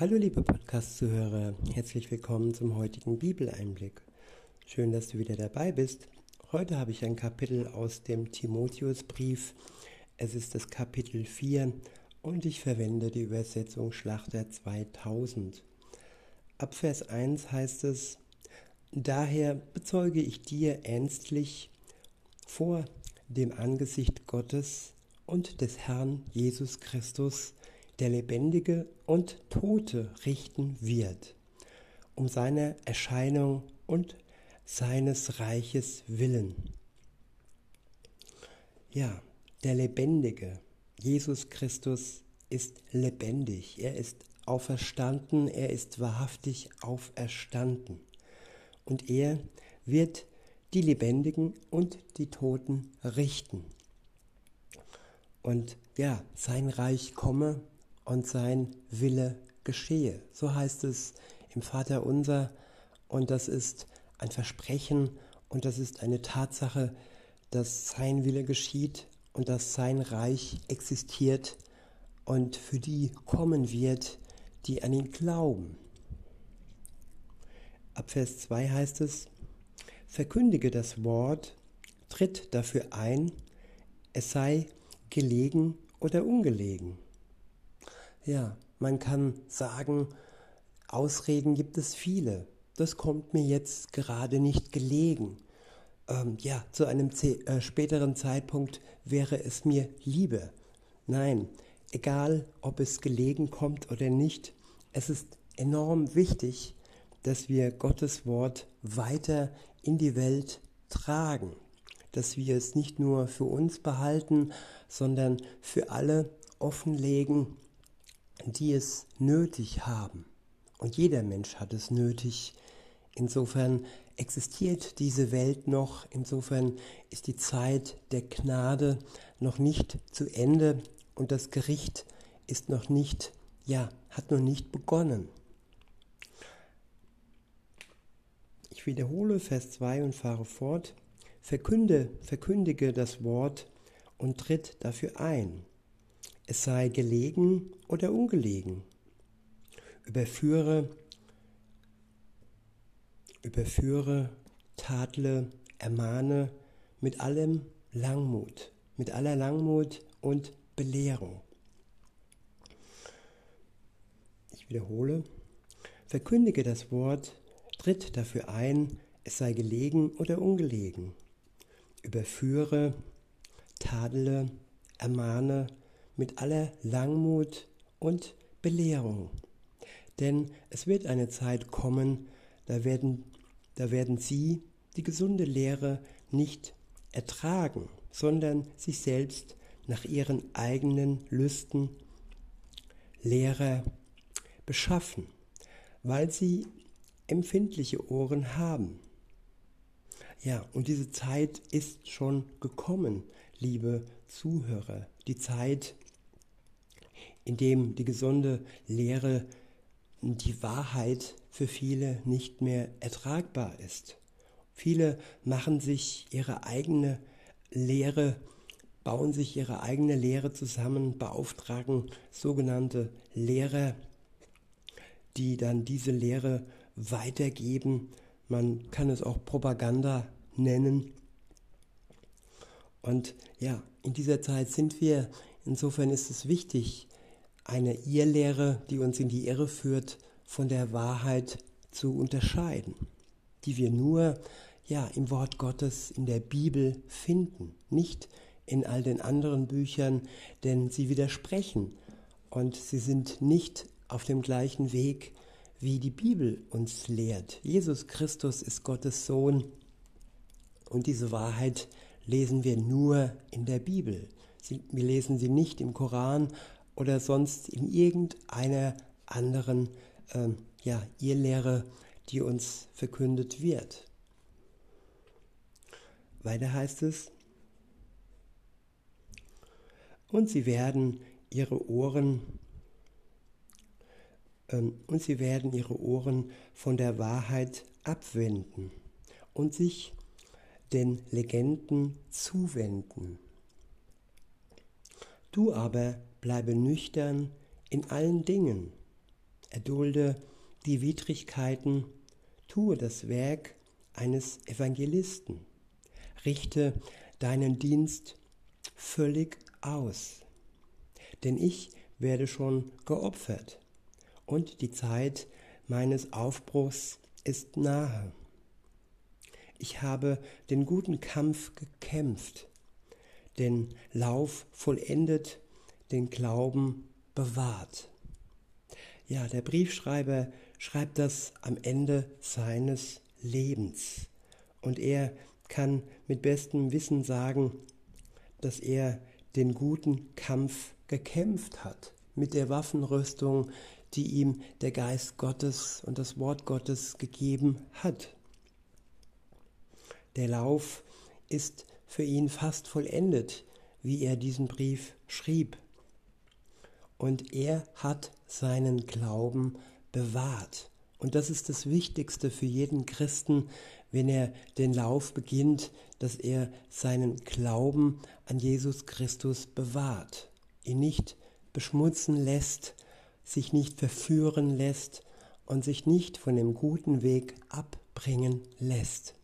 Hallo liebe Podcast-Zuhörer, herzlich willkommen zum heutigen Bibeleinblick. Schön, dass du wieder dabei bist. Heute habe ich ein Kapitel aus dem Timotheusbrief. Es ist das Kapitel 4 und ich verwende die Übersetzung Schlachter 2000. Ab Vers 1 heißt es, Daher bezeuge ich dir ernstlich vor dem Angesicht Gottes und des Herrn Jesus Christus, der Lebendige und Tote richten wird, um seiner Erscheinung und seines Reiches willen. Ja, der Lebendige, Jesus Christus, ist lebendig, er ist auferstanden, er ist wahrhaftig auferstanden. Und er wird die Lebendigen und die Toten richten. Und ja, sein Reich komme und sein Wille geschehe. So heißt es im Vater unser und das ist ein Versprechen und das ist eine Tatsache, dass sein Wille geschieht und dass sein Reich existiert und für die kommen wird, die an ihn glauben. Ab Vers 2 heißt es, verkündige das Wort, tritt dafür ein, es sei gelegen oder ungelegen. Ja, man kann sagen, Ausreden gibt es viele. Das kommt mir jetzt gerade nicht gelegen. Ähm, ja, zu einem äh, späteren Zeitpunkt wäre es mir lieber. Nein, egal ob es gelegen kommt oder nicht, es ist enorm wichtig, dass wir Gottes Wort weiter in die Welt tragen, dass wir es nicht nur für uns behalten, sondern für alle offenlegen, die es nötig haben. Und jeder Mensch hat es nötig. Insofern existiert diese Welt noch. Insofern ist die Zeit der Gnade noch nicht zu Ende und das Gericht ist noch nicht, ja, hat noch nicht begonnen. Ich wiederhole Vers 2 und fahre fort. Verkünde, verkündige das Wort und tritt dafür ein es sei gelegen oder ungelegen. Überführe, überführe, tadle, ermahne mit allem Langmut, mit aller Langmut und Belehrung. Ich wiederhole, verkündige das Wort, tritt dafür ein, es sei gelegen oder ungelegen. Überführe, tadle, ermahne mit aller Langmut und Belehrung. Denn es wird eine Zeit kommen, da werden, da werden sie die gesunde Lehre nicht ertragen, sondern sich selbst nach ihren eigenen Lüsten Lehrer beschaffen, weil sie empfindliche Ohren haben. Ja, und diese Zeit ist schon gekommen, liebe Zuhörer. Die Zeit, in dem die gesunde Lehre, die Wahrheit für viele nicht mehr ertragbar ist. Viele machen sich ihre eigene Lehre, bauen sich ihre eigene Lehre zusammen, beauftragen sogenannte Lehrer, die dann diese Lehre weitergeben. Man kann es auch Propaganda nennen. Und ja, in dieser Zeit sind wir. Insofern ist es wichtig, eine Irrlehre, die uns in die Irre führt, von der Wahrheit zu unterscheiden, die wir nur ja im Wort Gottes in der Bibel finden, nicht in all den anderen Büchern, denn sie widersprechen und sie sind nicht auf dem gleichen Weg, wie die Bibel uns lehrt. Jesus Christus ist Gottes Sohn und diese Wahrheit lesen wir nur in der Bibel. wir lesen sie nicht im Koran oder sonst in irgendeiner anderen äh, ja, Irrlehre, die uns verkündet wird. Weiter heißt es, und sie werden ihre Ohren ähm, und sie werden ihre Ohren von der Wahrheit abwenden und sich den Legenden zuwenden. Du aber bleibe nüchtern in allen Dingen, erdulde die Widrigkeiten, tue das Werk eines Evangelisten, richte deinen Dienst völlig aus, denn ich werde schon geopfert und die Zeit meines Aufbruchs ist nahe. Ich habe den guten Kampf gekämpft, den Lauf vollendet, den Glauben bewahrt. Ja, der Briefschreiber schreibt das am Ende seines Lebens. Und er kann mit bestem Wissen sagen, dass er den guten Kampf gekämpft hat mit der Waffenrüstung, die ihm der Geist Gottes und das Wort Gottes gegeben hat. Der Lauf ist für ihn fast vollendet, wie er diesen Brief schrieb. Und er hat seinen Glauben bewahrt. Und das ist das Wichtigste für jeden Christen, wenn er den Lauf beginnt, dass er seinen Glauben an Jesus Christus bewahrt, ihn nicht beschmutzen lässt, sich nicht verführen lässt und sich nicht von dem guten Weg abbringen lässt.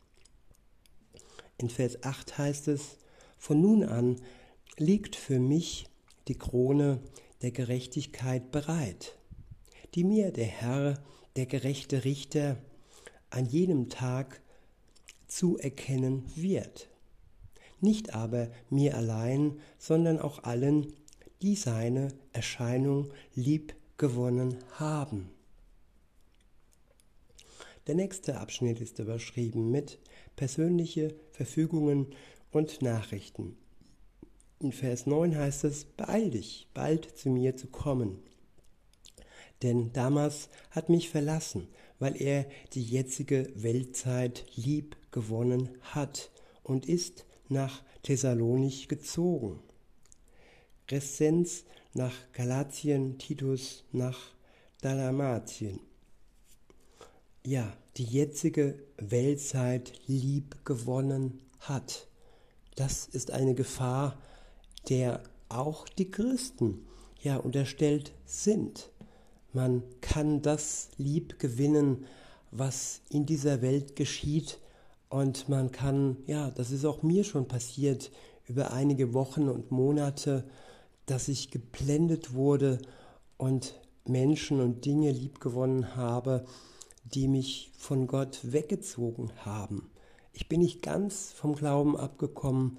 In Vers 8 heißt es, von nun an liegt für mich die Krone der Gerechtigkeit bereit, die mir der Herr, der gerechte Richter, an jenem Tag zuerkennen wird. Nicht aber mir allein, sondern auch allen, die seine Erscheinung lieb gewonnen haben. Der nächste Abschnitt ist überschrieben mit persönliche Verfügungen und Nachrichten. In Vers 9 heißt es, beeil dich, bald zu mir zu kommen. Denn Damas hat mich verlassen, weil er die jetzige Weltzeit lieb gewonnen hat und ist nach Thessalonich gezogen. Ressenz nach Galatien, Titus nach Dalmatien. Ja, die jetzige Weltzeit lieb gewonnen hat. Das ist eine Gefahr, der auch die Christen ja unterstellt sind. Man kann das lieb gewinnen, was in dieser Welt geschieht und man kann, ja, das ist auch mir schon passiert über einige Wochen und Monate, dass ich geblendet wurde und Menschen und Dinge liebgewonnen habe, die mich von Gott weggezogen haben. Ich bin nicht ganz vom Glauben abgekommen,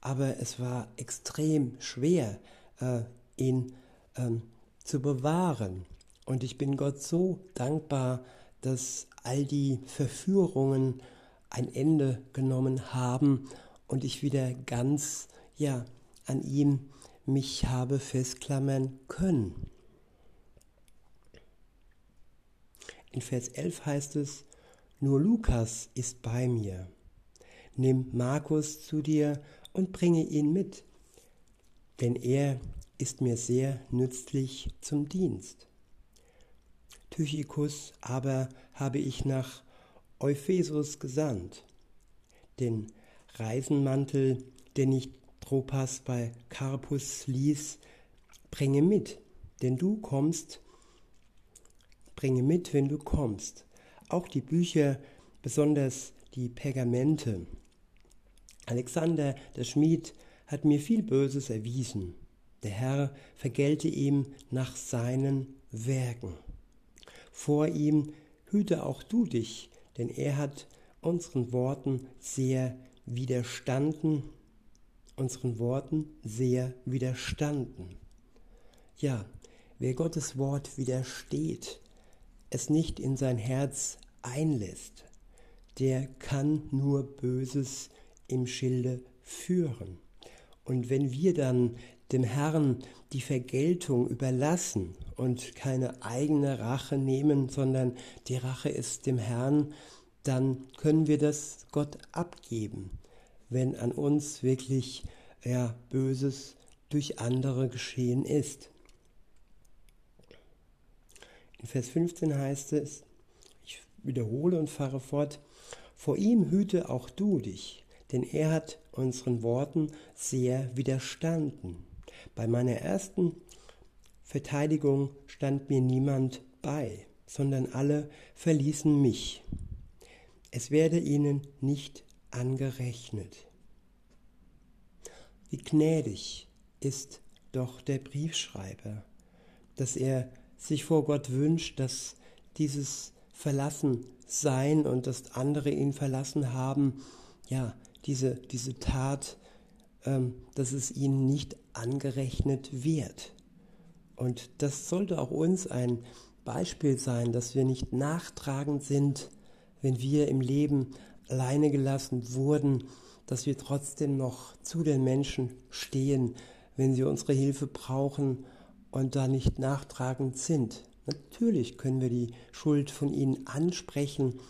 aber es war extrem schwer, äh, ihn ähm, zu bewahren. Und ich bin Gott so dankbar, dass all die Verführungen ein Ende genommen haben und ich wieder ganz ja an ihm mich habe festklammern können. In Vers 11 heißt es, nur Lukas ist bei mir. Nimm Markus zu dir und bringe ihn mit, denn er ist mir sehr nützlich zum Dienst. Tychikus aber habe ich nach Ephesus gesandt, den Reisenmantel, den ich Tropas bei Carpus ließ, bringe mit, denn du kommst, bringe mit, wenn du kommst. Auch die Bücher, besonders die Pergamente. Alexander, der Schmied, hat mir viel Böses erwiesen. Der Herr vergelte ihm nach seinen Werken. Vor ihm hüte auch du dich, denn er hat unseren Worten sehr widerstanden unseren Worten sehr widerstanden. Ja, wer Gottes Wort widersteht, es nicht in sein Herz einlässt, der kann nur Böses im Schilde führen. Und wenn wir dann dem Herrn die Vergeltung überlassen und keine eigene Rache nehmen, sondern die Rache ist dem Herrn, dann können wir das Gott abgeben wenn an uns wirklich ja, Böses durch andere geschehen ist. In Vers 15 heißt es, ich wiederhole und fahre fort, vor ihm hüte auch du dich, denn er hat unseren Worten sehr widerstanden. Bei meiner ersten Verteidigung stand mir niemand bei, sondern alle verließen mich. Es werde ihnen nicht angerechnet. Wie gnädig ist doch der Briefschreiber, dass er sich vor Gott wünscht, dass dieses Verlassen sein und dass andere ihn verlassen haben, ja, diese, diese Tat, ähm, dass es ihnen nicht angerechnet wird. Und das sollte auch uns ein Beispiel sein, dass wir nicht nachtragend sind, wenn wir im Leben alleine gelassen wurden, dass wir trotzdem noch zu den Menschen stehen, wenn sie unsere Hilfe brauchen und da nicht nachtragend sind. Natürlich können wir die Schuld von ihnen ansprechen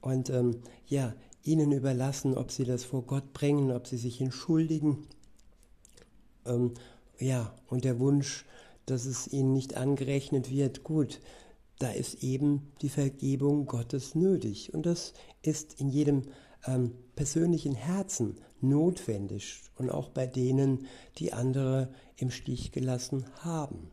und ähm, ja, ihnen überlassen, ob sie das vor Gott bringen, ob sie sich entschuldigen. Ähm, ja, und der Wunsch, dass es ihnen nicht angerechnet wird, gut, da ist eben die Vergebung Gottes nötig. Und das ist in jedem ähm, persönlichen Herzen notwendig und auch bei denen, die andere im Stich gelassen haben.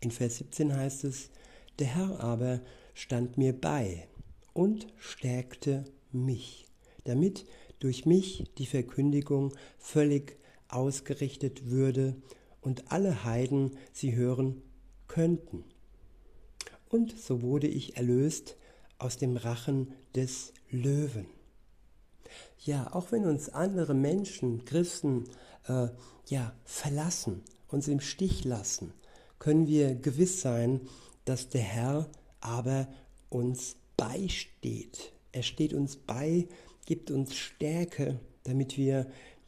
In Vers 17 heißt es, der Herr aber stand mir bei und stärkte mich, damit durch mich die Verkündigung völlig ausgerichtet würde und alle Heiden sie hören könnten. Und so wurde ich erlöst aus dem Rachen des Löwen. Ja, auch wenn uns andere Menschen, Christen, äh, ja, verlassen, uns im Stich lassen, können wir gewiss sein, dass der Herr aber uns beisteht. Er steht uns bei, gibt uns Stärke, damit wir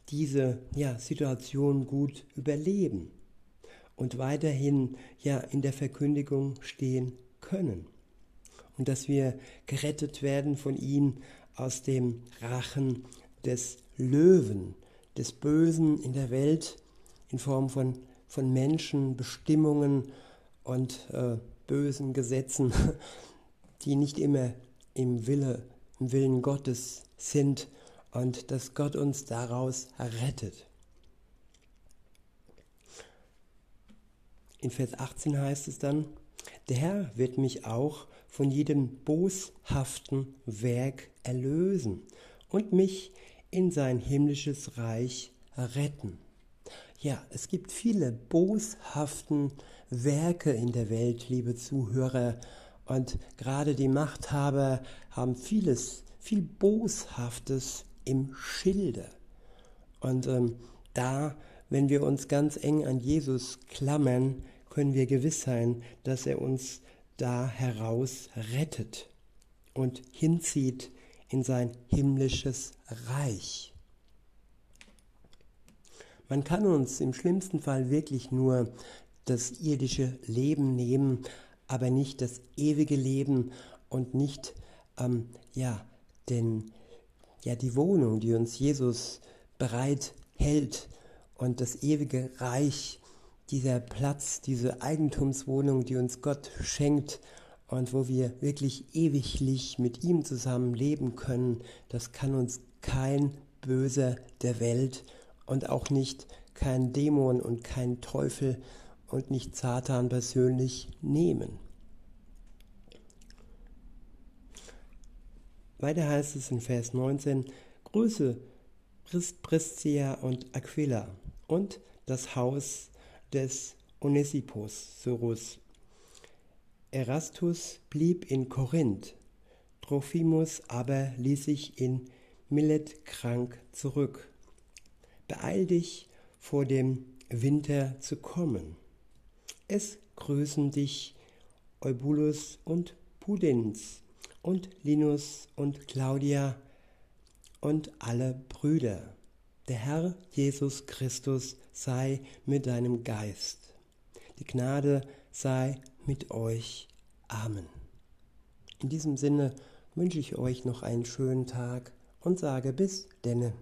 diese ja, Situation gut überleben und weiterhin ja in der Verkündigung stehen können und dass wir gerettet werden von ihm aus dem Rachen des Löwen, des Bösen in der Welt in Form von, von Menschen, Bestimmungen und äh, bösen Gesetzen, die nicht immer im Wille, im Willen Gottes sind und dass Gott uns daraus rettet. In Vers 18 heißt es dann, der Herr wird mich auch von jedem boshaften Werk erlösen und mich in sein himmlisches Reich retten. Ja, es gibt viele boshaften Werke in der Welt, liebe Zuhörer, und gerade die Machthaber haben vieles, viel Boshaftes im Schilde. Und ähm, da, wenn wir uns ganz eng an Jesus klammern, können wir gewiss sein, dass er uns da heraus rettet und hinzieht in sein himmlisches Reich. Man kann uns im schlimmsten Fall wirklich nur das irdische Leben nehmen, aber nicht das ewige Leben und nicht ähm, ja, den, ja, die Wohnung, die uns Jesus bereit hält und das ewige Reich dieser Platz, diese Eigentumswohnung, die uns Gott schenkt und wo wir wirklich ewiglich mit ihm zusammen leben können, das kann uns kein Böser der Welt und auch nicht kein Dämon und kein Teufel und nicht Satan persönlich nehmen. Weiter heißt es in Vers 19, Grüße Priscia und Aquila und das Haus des Onesiphos, Sorus. Erastus blieb in Korinth, Trophimus aber ließ sich in Milet krank zurück. Beeil dich, vor dem Winter zu kommen. Es grüßen dich Eubulus und Pudens und Linus und Claudia und alle Brüder. Der Herr Jesus Christus sei mit deinem Geist. Die Gnade sei mit euch. Amen. In diesem Sinne wünsche ich euch noch einen schönen Tag und sage bis denne.